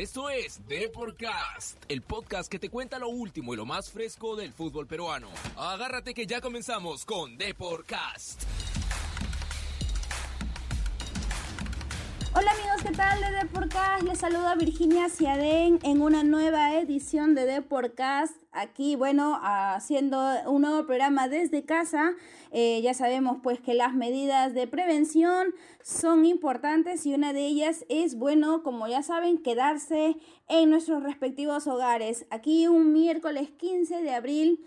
Esto es Deporcast, el podcast que te cuenta lo último y lo más fresco del fútbol peruano. Agárrate que ya comenzamos con Deporcast. Hola amigos, ¿qué tal de Deporcast? Les saluda Virginia Ciadén en una nueva edición de Deporcast. Aquí, bueno, haciendo un nuevo programa desde casa. Eh, ya sabemos pues que las medidas de prevención son importantes y una de ellas es, bueno, como ya saben, quedarse en nuestros respectivos hogares. Aquí un miércoles 15 de abril.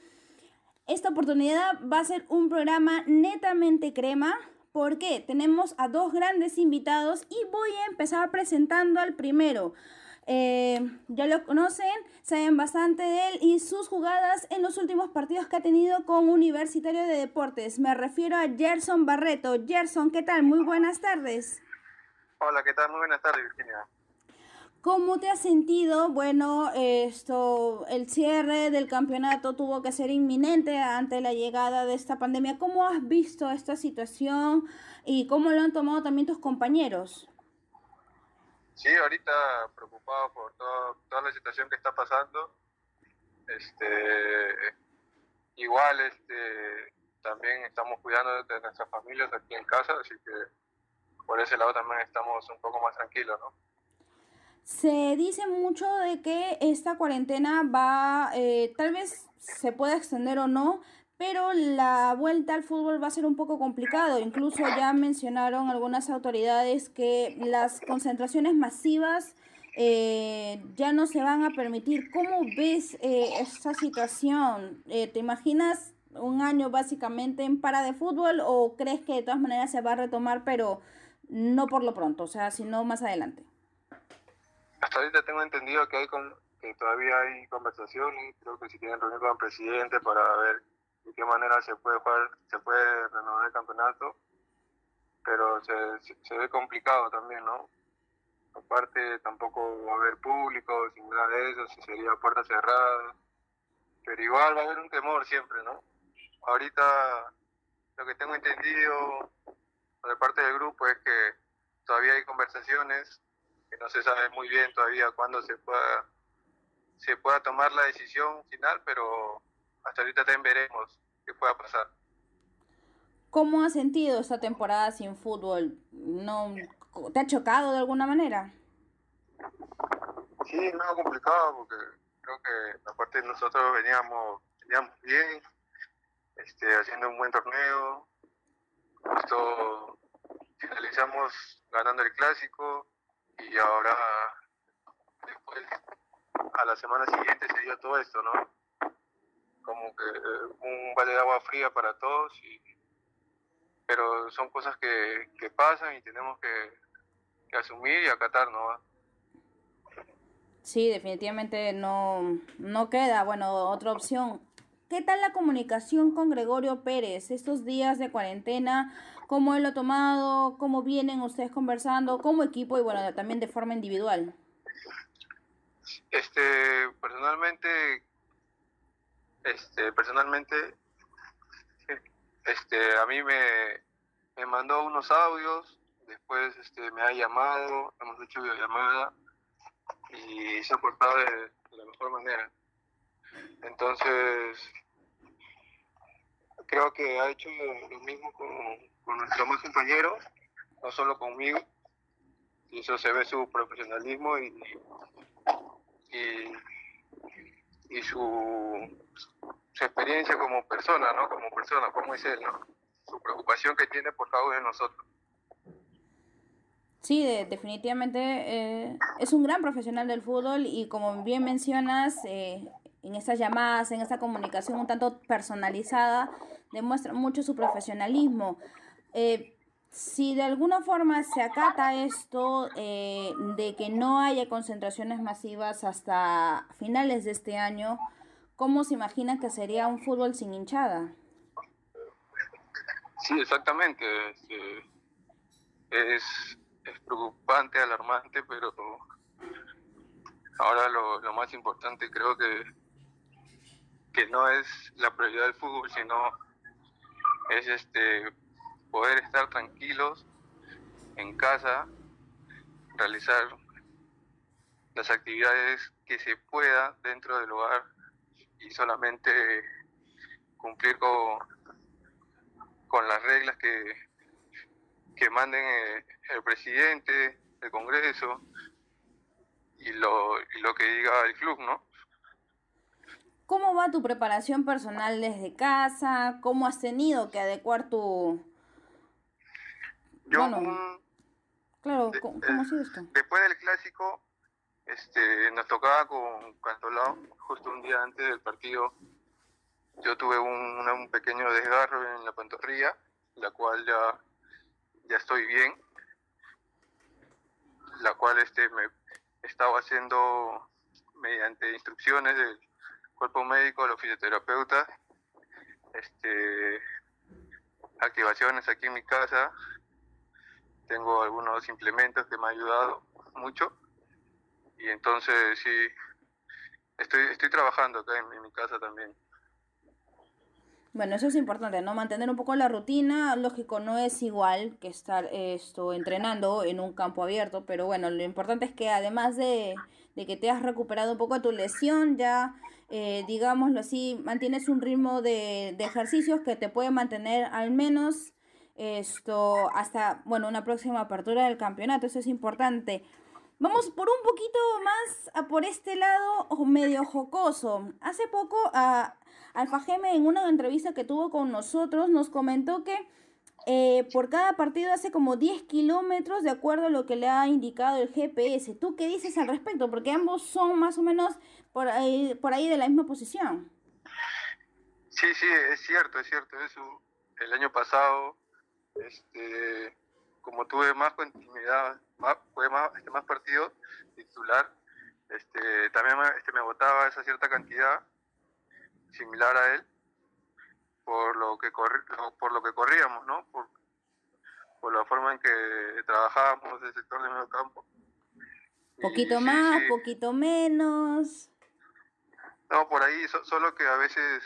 Esta oportunidad va a ser un programa netamente crema porque tenemos a dos grandes invitados y voy a empezar presentando al primero. Eh, ya lo conocen, saben bastante de él y sus jugadas en los últimos partidos que ha tenido con Universitario de Deportes. Me refiero a Gerson Barreto. Gerson, ¿qué tal? Muy buenas tardes. Hola, ¿qué tal? Muy buenas tardes, Virginia. ¿Cómo te has sentido? Bueno, esto, el cierre del campeonato tuvo que ser inminente ante la llegada de esta pandemia. ¿Cómo has visto esta situación y cómo lo han tomado también tus compañeros? Sí, ahorita preocupado por toda la situación que está pasando. Este, igual, este, también estamos cuidando de nuestras familias aquí en casa, así que por ese lado también estamos un poco más tranquilos, ¿no? Se dice mucho de que esta cuarentena va, eh, tal vez se pueda extender o no, pero la vuelta al fútbol va a ser un poco complicado. Incluso ya mencionaron algunas autoridades que las concentraciones masivas eh, ya no se van a permitir. ¿Cómo ves eh, esta situación? ¿Te imaginas un año básicamente en para de fútbol o crees que de todas maneras se va a retomar, pero no por lo pronto, o sea, sino más adelante? Hasta ahorita tengo entendido que hay que todavía hay conversaciones, creo que si quieren reunir con el presidente para ver de qué manera se puede jugar, se puede renovar el campeonato, pero se, se, ve complicado también, ¿no? Aparte tampoco va a haber público, sin nada de eso, si sería puerta cerrada, pero igual va a haber un temor siempre, ¿no? Ahorita lo que tengo entendido de parte del grupo es que todavía hay conversaciones no se sabe muy bien todavía cuándo se pueda, se pueda tomar la decisión final, pero hasta ahorita también veremos qué pueda pasar. ¿Cómo has sentido esta temporada sin fútbol? ¿No, ¿Te ha chocado de alguna manera? Sí, es algo complicado porque creo que aparte nosotros veníamos, veníamos bien, este, haciendo un buen torneo, justo finalizamos ganando el clásico, y ahora después a la semana siguiente se dio todo esto, ¿no? Como que eh, un balde de agua fría para todos, y, pero son cosas que, que pasan y tenemos que, asumir y acatar, ¿no? Sí, definitivamente no, no queda, bueno, otra opción. ¿Qué tal la comunicación con Gregorio Pérez estos días de cuarentena? ¿Cómo él lo ha tomado? ¿Cómo vienen ustedes conversando como equipo y bueno, también de forma individual? Este, personalmente, este, personalmente, este, a mí me, me mandó unos audios, después este, me ha llamado, hemos hecho videollamada y se ha portado de la mejor manera. Entonces, creo que ha hecho lo mismo con, con nuestros más compañeros, no solo conmigo, y eso se ve su profesionalismo y, y, su, su, experiencia como persona, ¿no? Como persona, como es él, ¿no? Su preocupación que tiene por cada uno de nosotros. Sí, definitivamente eh, es un gran profesional del fútbol y como bien mencionas, eh, en estas llamadas, en esta comunicación un tanto personalizada, demuestra mucho su profesionalismo. Eh, si de alguna forma se acata esto eh, de que no haya concentraciones masivas hasta finales de este año, ¿cómo se imagina que sería un fútbol sin hinchada? Sí, exactamente. Este, es, preocupante, alarmante, pero ahora lo más importante creo que que no es la prioridad del fútbol, sino es este poder estar tranquilos en casa, realizar las actividades que se pueda dentro del hogar y solamente cumplir con, con las reglas que, que manden eh, el, presidente, el Congreso y lo, y lo que diga el club, ¿no? ¿Cómo va tu preparación personal desde casa? ¿Cómo has tenido que adecuar tu... Yo, claro, ¿cómo, ha sido esto? Después del clásico, este, nos tocaba con Cantolao, justo un día antes del partido. Yo tuve un, un pequeño desgarro en la pantorrilla, la cual ya, ya estoy bien, la cual este, me estaba haciendo mediante instrucciones del cuerpo médico, los fisioterapeutas, este, activaciones aquí en mi casa. Tengo algunos implementos que me han ayudado mucho y entonces sí, estoy, estoy trabajando acá en, mi casa también. Bueno, eso es importante, ¿no? Mantener un poco la rutina, lógico, no es igual que estar esto entrenando en un campo abierto, pero bueno, lo importante es que además de, de que te has recuperado un poco de tu lesión, ya, eh, digámoslo así, mantienes un ritmo de, de ejercicios que te puede mantener al menos esto hasta, bueno, una próxima apertura del campeonato, eso es importante. Vamos por un poquito más a por este lado medio jocoso. Hace poco a Alfa Geme en una entrevista que tuvo con nosotros nos comentó que eh, por cada partido hace como 10 kilómetros de acuerdo a lo que le ha indicado el GPS. ¿Tú qué dices al respecto? Porque ambos son más o menos por ahí, por ahí de la misma posición. Sí, sí, es cierto, es cierto. Eso el año pasado, este, como tuve más continuidad, más, jugué más, este, más partidos titular, este, también este, me votaba esa cierta cantidad similar a él por lo que corri, por lo que corríamos, ¿no? Por, por la forma en que trabajábamos el sector de medio campo. Poquito más, poquito menos. No, por ahí, solo que a veces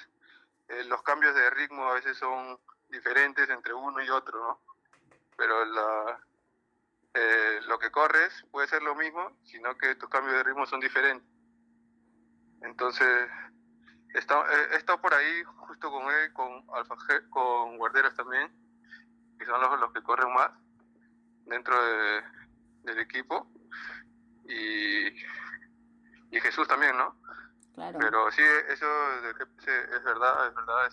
eh, los cambios de ritmo a veces son diferentes entre uno y otro, ¿no? pero la, eh, lo que corres puede ser lo mismo, sino que tus cambios de ritmo son diferentes. Entonces, he estado, por ahí justo con él, con Alfa con Guarderas también, que son los, los que corren más dentro de, del equipo. Y, y Jesús también, ¿no? Claro. Pero sí, eso es verdad, es verdad.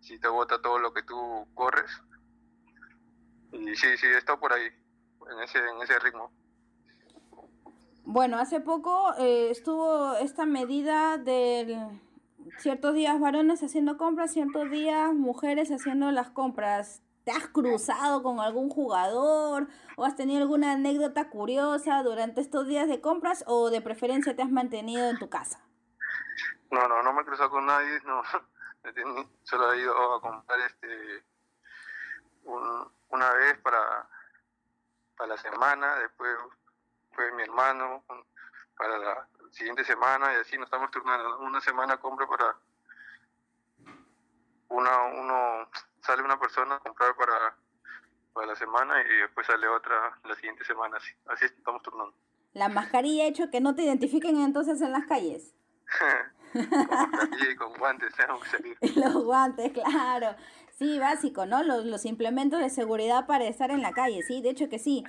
si te bota todo lo que tú corres, y sí, sí, está por ahí, en ese, en ese ritmo. Bueno, hace poco eh, estuvo esta medida de ciertos días varones haciendo compras, ciertos días mujeres haciendo las compras. ¿Te has cruzado con algún jugador o has tenido alguna anécdota curiosa durante estos días de compras o de preferencia te has mantenido en tu casa? No, no, no me he cruzado con nadie, no. Solo he ido a comprar este un, una vez para, para la semana, después fue mi hermano para la siguiente semana y así nos estamos turnando. Una semana compro para una, uno sale una persona a comprar para, para la semana y después sale otra la siguiente semana, así, así estamos turnando. La mascarilla ha hecho que no te identifiquen entonces en las calles. con, con guantes tenemos que salir. Los guantes, claro. Sí, básico, ¿no? Los, los implementos de seguridad para estar en la calle, sí, de hecho que sí.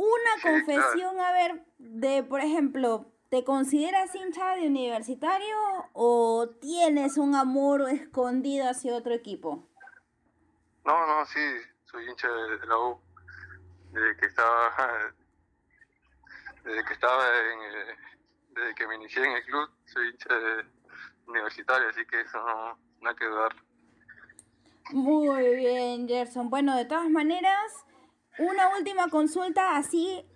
Una confesión, a ver, de, por ejemplo, ¿te consideras hincha de universitario o tienes un amor escondido hacia otro equipo? No, no, sí, soy hincha de, la U. Desde que estaba, desde que estaba en, eh, desde que me inicié en el club, soy hincha de universitario, así que eso no, no hay que dudar. Muy bien, Gerson. Bueno, de todas maneras, una última consulta así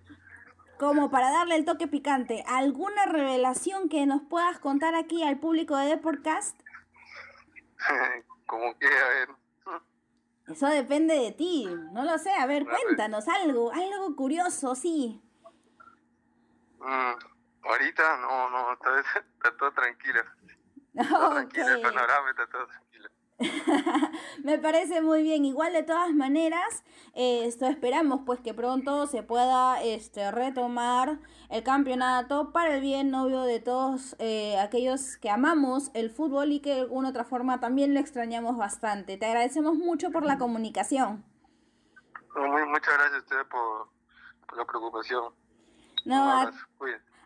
como para darle el toque picante. ¿Alguna revelación que nos puedas contar aquí al público de Deportcast? como que, a ver. Eso depende de ti. No lo sé. A ver, cuéntanos algo, algo curioso, sí. Mm, ahorita no, no, está, todo tranquilo. Está tranquilo, el panorama está todo tranquilo. Me parece muy bien. Igual de todas maneras, esto esperamos pues que pronto se pueda este, retomar el campeonato para el bien novio de todos eh, aquellos que amamos el fútbol y que de alguna otra forma también lo extrañamos bastante. Te agradecemos mucho por la comunicación. muchas gracias a usted por, la preocupación. No,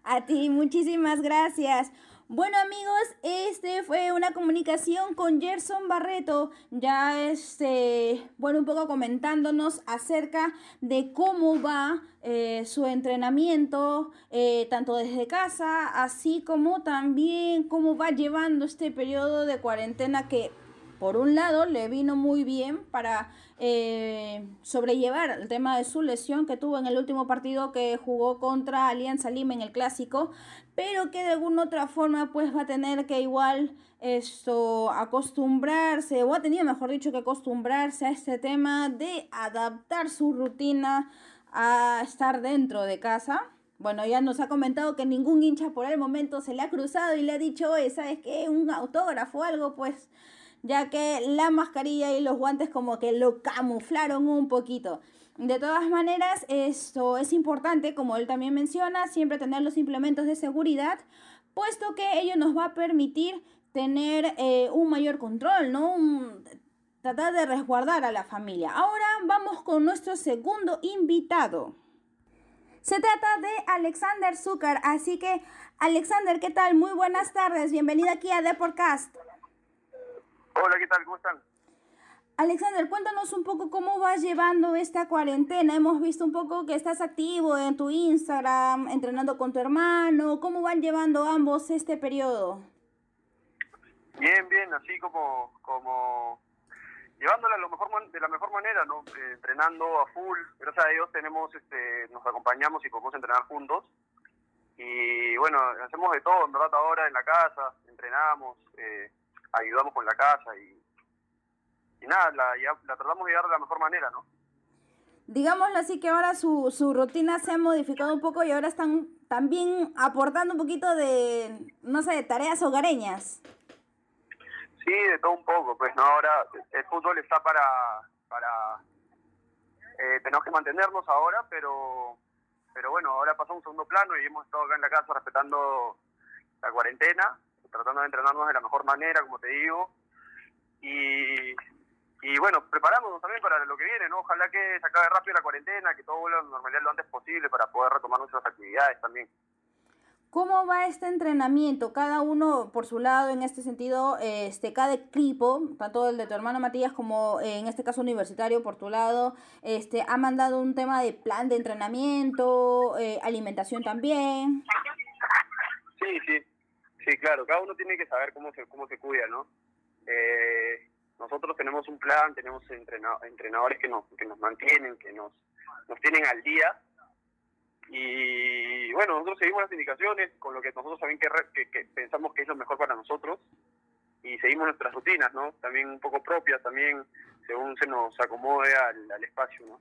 a ti, muchísimas gracias. Bueno amigos, este fue una comunicación con Gerson Barreto, ya este, bueno, un poco comentándonos acerca de cómo va eh, su entrenamiento, eh, tanto desde casa, así como también cómo va llevando este periodo de cuarentena que por un lado le vino muy bien para eh, sobrellevar el tema de su lesión que tuvo en el último partido que jugó contra Alianza Lima en el clásico, pero que de alguna otra forma pues va a tener que igual esto acostumbrarse, o ha tenido mejor dicho que acostumbrarse a este tema de adaptar su rutina a estar dentro de casa. Bueno, ya nos ha comentado que ningún hincha por el momento se le ha cruzado y le ha dicho, oye, ¿sabes qué? Un autógrafo o algo, pues, ya que la mascarilla y los guantes como que lo camuflaron un poquito. De todas maneras, esto es importante, como él también menciona, siempre tener los implementos de seguridad, puesto que ello nos va a permitir tener eh, un mayor control, ¿no? tratar de resguardar a la familia. Ahora vamos con nuestro segundo invitado. Se trata de Alexander Zucker, así que Alexander, ¿qué tal? Muy buenas tardes, bienvenido aquí a Deportcast. Hola, ¿qué tal? ¿Cómo están? Alexander, cuéntanos un poco cómo vas llevando esta cuarentena. Hemos visto un poco que estás activo en tu Instagram, entrenando con tu hermano. ¿Cómo van llevando ambos este periodo? Bien, bien, así como, como llevándola lo mejor, de la mejor manera, ¿no? Eh, entrenando a full. Gracias a Dios tenemos, este, nos acompañamos y podemos entrenar juntos. Y bueno, hacemos de todo, en verdad, ahora en la casa, entrenamos, eh, ayudamos con la casa y y nada, la, la tratamos de llevar de la mejor manera, ¿no? Digámoslo así que ahora su, su rutina se ha modificado un poco y ahora están también aportando un poquito de, no sé, tareas hogareñas. Sí, de todo un poco, pues no, ahora el fútbol está para, para eh, tenemos que mantenernos ahora, pero, pero bueno, ahora pasó un segundo plano y hemos estado acá en la casa respetando la cuarentena, tratando de entrenarnos de la mejor manera, como te digo, y y bueno, preparándonos también para lo que viene, ¿no? Ojalá que se acabe rápido la cuarentena, que todo vuelva a la normalidad lo antes posible para poder retomar nuestras actividades también. ¿Cómo va este entrenamiento? Cada uno por su lado, en este sentido, este, cada equipo, tanto el de tu hermano Matías como eh, en este caso universitario por tu lado, este, ha mandado un tema de plan de entrenamiento, eh, alimentación también. Sí, sí, sí, claro, cada uno tiene que saber cómo se, cómo se cuida, ¿no? Eh, nosotros tenemos un plan, tenemos entrenadores que nos, que nos mantienen, que nos, nos tienen al día. Y bueno, nosotros seguimos las indicaciones con lo que nosotros también que, que, pensamos que es lo mejor para nosotros y seguimos nuestras rutinas, ¿no? También un poco propias, también según se nos acomode al, al espacio, ¿no?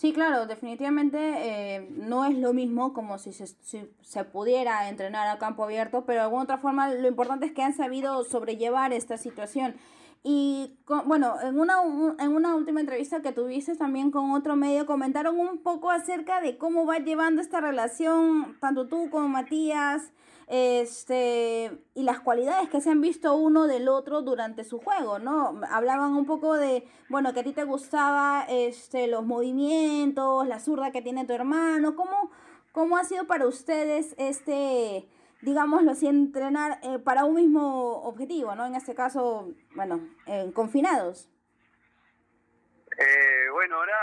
Sí, claro, definitivamente eh, no es lo mismo como si se, si se pudiera entrenar a campo abierto, pero de alguna otra forma lo importante es que han sabido sobrellevar esta situación. Y bueno, en una, en una última entrevista que tuviste también con otro medio, comentaron un poco acerca de cómo va llevando esta relación, tanto tú como Matías, este, y las cualidades que se han visto uno del otro durante su juego, ¿no? Hablaban un poco de, bueno, que a ti te gustaba este, los movimientos, la zurda que tiene tu hermano, ¿cómo, cómo ha sido para ustedes este digámoslo así, entrenar eh, para un mismo objetivo, ¿no? En este caso, bueno, confinados. Eh, bueno, ahora,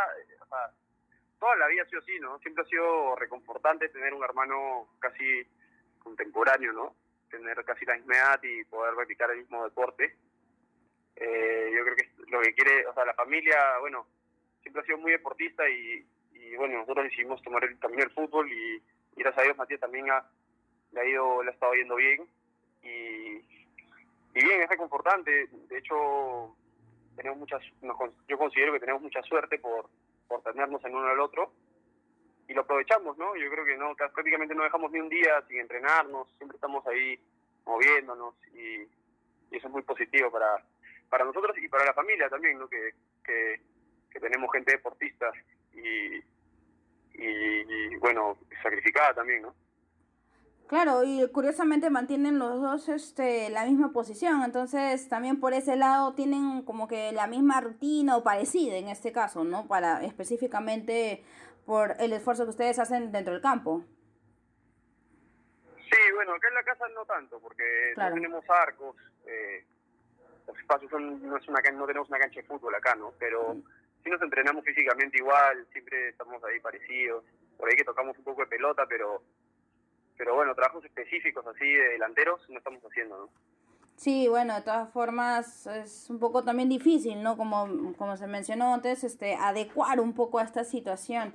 toda la vida ha sido así, ¿no? Siempre ha sido reconfortante tener un hermano casi contemporáneo, ¿no? Tener casi la misma edad y poder practicar el mismo deporte. Eh, yo creo que lo que quiere, o sea, la familia, bueno, siempre ha sido muy deportista y, y bueno, nosotros decidimos tomar el, también el fútbol y, y gracias a Dios Matías también ha le ha ido, le ha estado yendo bien y, y bien, es reconfortante. De hecho, tenemos muchas, yo considero que tenemos mucha suerte por, por tenernos en uno al otro y lo aprovechamos, ¿no? Yo creo que no prácticamente no dejamos ni un día sin entrenarnos, siempre estamos ahí moviéndonos y, eso es muy positivo para, para nosotros y para la familia también, ¿no? Que, que, tenemos gente deportista y, y, bueno, sacrificada también, ¿no? Claro, y curiosamente mantienen los dos este, la misma posición, entonces también por ese lado tienen como que la misma rutina o parecida en este caso, ¿no? Para específicamente por el esfuerzo que ustedes hacen dentro del campo. Sí, bueno, acá en la casa no tanto, porque no tenemos arcos, eh, los espacios son, no, es una, no tenemos una cancha de fútbol acá, ¿no? Pero sí nos entrenamos físicamente igual, siempre estamos ahí parecidos, por ahí que tocamos un poco de pelota, pero pero bueno, trabajos específicos así de delanteros no estamos haciendo, ¿no? Sí, bueno, de todas formas es un poco también difícil, ¿no? Como, como se mencionó antes, este, adecuar un poco a esta situación.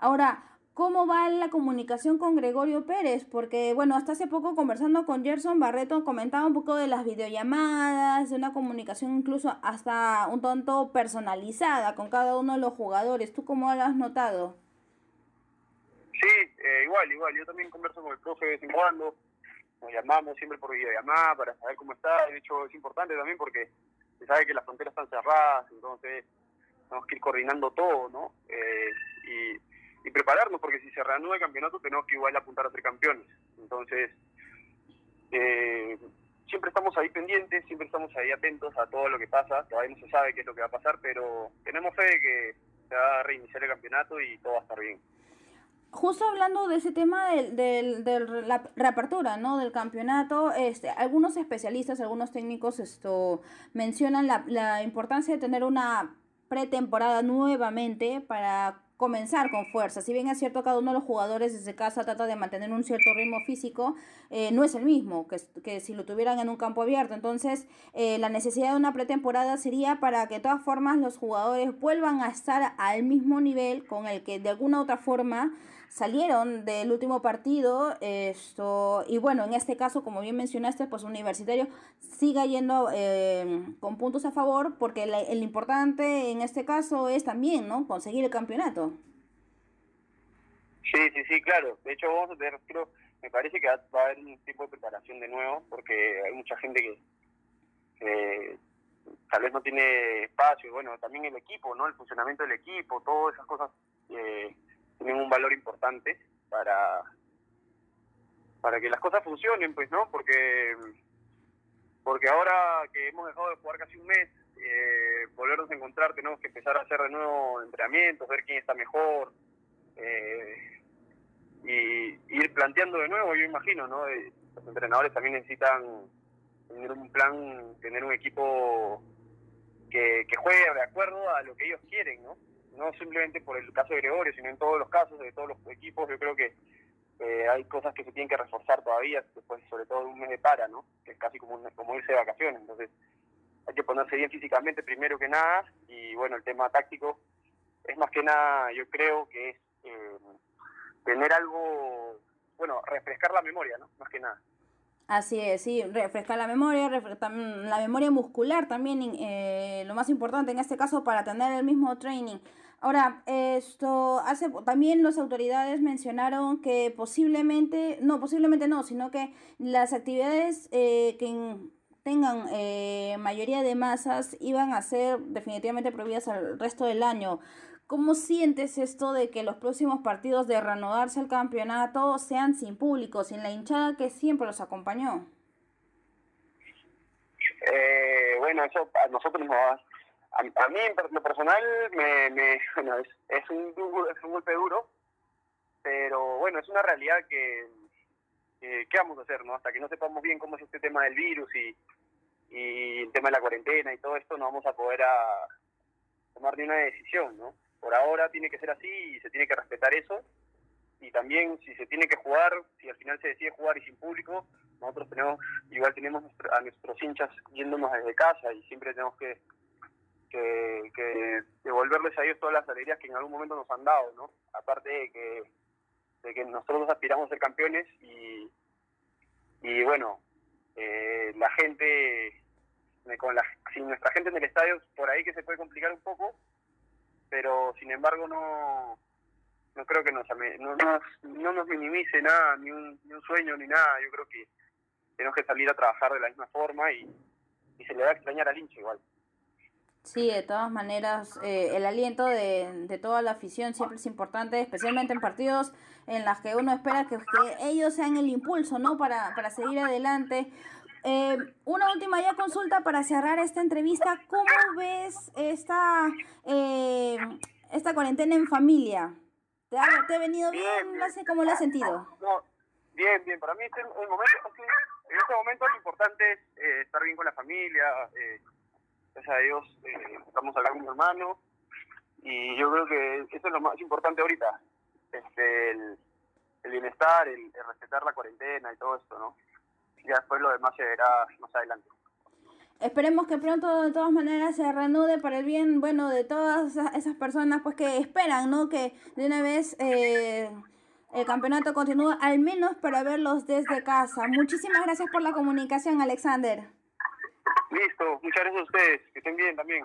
Ahora, ¿cómo va la comunicación con Gregorio Pérez? Porque, bueno, hasta hace poco conversando con Gerson Barreto comentaba un poco de las videollamadas, de una comunicación incluso hasta un tanto personalizada con cada uno de los jugadores. ¿Tú cómo lo has notado? Sí, eh, igual, igual. Yo también converso con el profe de vez en cuando. Nos llamamos siempre por videollamada para saber cómo está. De hecho, es importante también porque se sabe que las fronteras están cerradas, entonces tenemos que ir coordinando todo, ¿no? Eh, y, y, prepararnos, porque si se reanuda el campeonato tenemos que igual apuntar a ser campeones. Entonces, eh, siempre estamos ahí pendientes, siempre estamos ahí atentos a todo lo que pasa. Todavía no se sabe qué es lo que va a pasar, pero tenemos fe de que se va a reiniciar el campeonato y todo va a estar bien justo hablando de ese tema de, la reapertura ¿no? del campeonato, este, algunos especialistas, algunos técnicos esto, mencionan la, la importancia de tener una pretemporada nuevamente para comenzar con fuerza. Si bien es cierto, cada uno de los jugadores desde casa trata de mantener un cierto ritmo físico, eh, no es el mismo que, que, si lo tuvieran en un campo abierto. Entonces, eh, la necesidad de una pretemporada sería para que de todas formas los jugadores vuelvan a estar al mismo nivel con el que de alguna otra forma salieron del último partido. Esto, y bueno, en este caso, como bien mencionaste, pues Universitario siga yendo eh, con puntos a favor, porque el importante en este caso es también, ¿no? Conseguir el campeonato. Sí, sí, sí, claro. De hecho, vamos a creo, me parece que va a haber un tipo de preparación de nuevo, porque hay mucha gente que tal vez no tiene espacio, bueno, también el equipo, ¿no? El funcionamiento del equipo, todas esas cosas eh, tienen un valor importante para para que las cosas funcionen, pues, ¿no? Porque porque ahora que hemos dejado de jugar casi un mes, eh, volvernos a encontrar, tenemos que empezar a hacer de nuevo entrenamientos, ver quién está mejor eh, y ir planteando de nuevo, yo imagino, ¿no? Eh, los entrenadores también necesitan tener un plan, tener un equipo que, que juegue de acuerdo a lo que ellos quieren, ¿no? No simplemente por el caso de Gregorio, sino en todos los casos de todos los equipos, yo creo que eh, hay cosas que se tienen que reforzar todavía, después sobre todo un mes de para, ¿no? Que es casi como, como irse de vacaciones, entonces hay que ponerse bien físicamente primero que nada, y bueno, el tema táctico es más que nada, yo creo que es eh, tener algo, bueno, refrescar la memoria, ¿no? Más que nada. Así es, sí, refrescar la memoria, refrescar la memoria muscular también, eh, lo más importante en este caso para tener el mismo training. Ahora, esto hace también las autoridades mencionaron que posiblemente, no, posiblemente no, sino que las actividades eh, que tengan eh, mayoría de masas iban a ser definitivamente prohibidas al resto del año. ¿Cómo sientes esto de que los próximos partidos de reanudarse el campeonato sean sin público, sin la hinchada que siempre los acompañó? Eh, bueno, eso a nosotros nos va a, mí en lo personal me, me bueno, es, es, un, es un golpe duro, pero bueno, es una realidad que, ¿qué vamos a hacer? no Hasta que no sepamos bien cómo es este tema del virus y, y el tema de la cuarentena y todo esto, no vamos a poder a tomar ni una decisión, ¿no? Por ahora tiene que ser así y se tiene que respetar eso. Y también si se tiene que jugar, si al final se decide jugar y sin público, nosotros tenemos, igual tenemos a nuestros hinchas yéndonos desde casa y siempre tenemos que que, devolverles a ellos todas las alegrías que en algún momento nos han dado, ¿no? Aparte de que, de que nosotros aspiramos a ser campeones y, y bueno, eh, la gente, con la, sin nuestra gente en el estadio, por ahí que se puede complicar un poco, pero sin embargo no no creo que nos no, no, nos minimice nada, ni un, ni un sueño, ni nada. Yo creo que tenemos que salir a trabajar de la misma forma y, y se le va a extrañar al hincha igual. Sí, de todas maneras, eh, el aliento de, de, toda la afición siempre es importante, especialmente en partidos en los que uno espera que, ellos sean el impulso, ¿no? Para, para seguir adelante. Eh, una última ya consulta para cerrar esta entrevista. ¿Cómo ves esta, eh, esta cuarentena en familia? ¿Te ha, venido bien? No sé cómo lo has sentido. Bien, bien. Para mí este, el momento, en este momento lo importante es eh, estar bien con la familia. Eh, gracias a Dios eh, estamos hablando con mi hermano y yo creo que eso es lo más importante ahorita. Este, el, bienestar, el, respetar la cuarentena y todo esto, ¿no? ya después lo demás se verá más adelante. Esperemos que pronto de todas maneras se reanude para el bien, bueno, de todas esas personas pues que esperan, ¿no? Que de una vez eh, el campeonato continúe, al menos para verlos desde casa. Muchísimas gracias por la comunicación, Alexander. Listo, muchas gracias a ustedes, que estén bien también.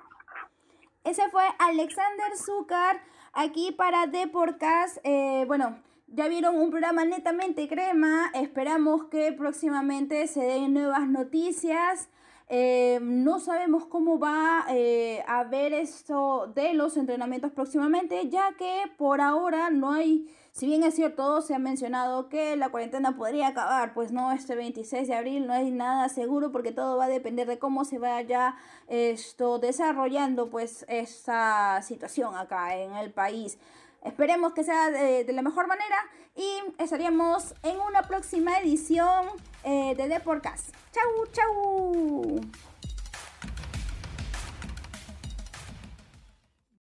Ese fue Alexander Zúcar aquí para Deporcast. Eh, bueno, ya vieron un programa netamente crema. Esperamos que próximamente se den nuevas noticias. Eh, no sabemos cómo va eh, a ver esto de los entrenamientos próximamente, ya que por ahora no hay, si bien es cierto, se ha mencionado que la cuarentena podría acabar, pues no, este 26 de abril no hay nada seguro porque todo va a depender de cómo se vaya esto desarrollando pues esta situación acá en el país. Esperemos que sea de, la mejor manera y estaríamos en una próxima edición eh, de The Podcast. ¡Chau, chau!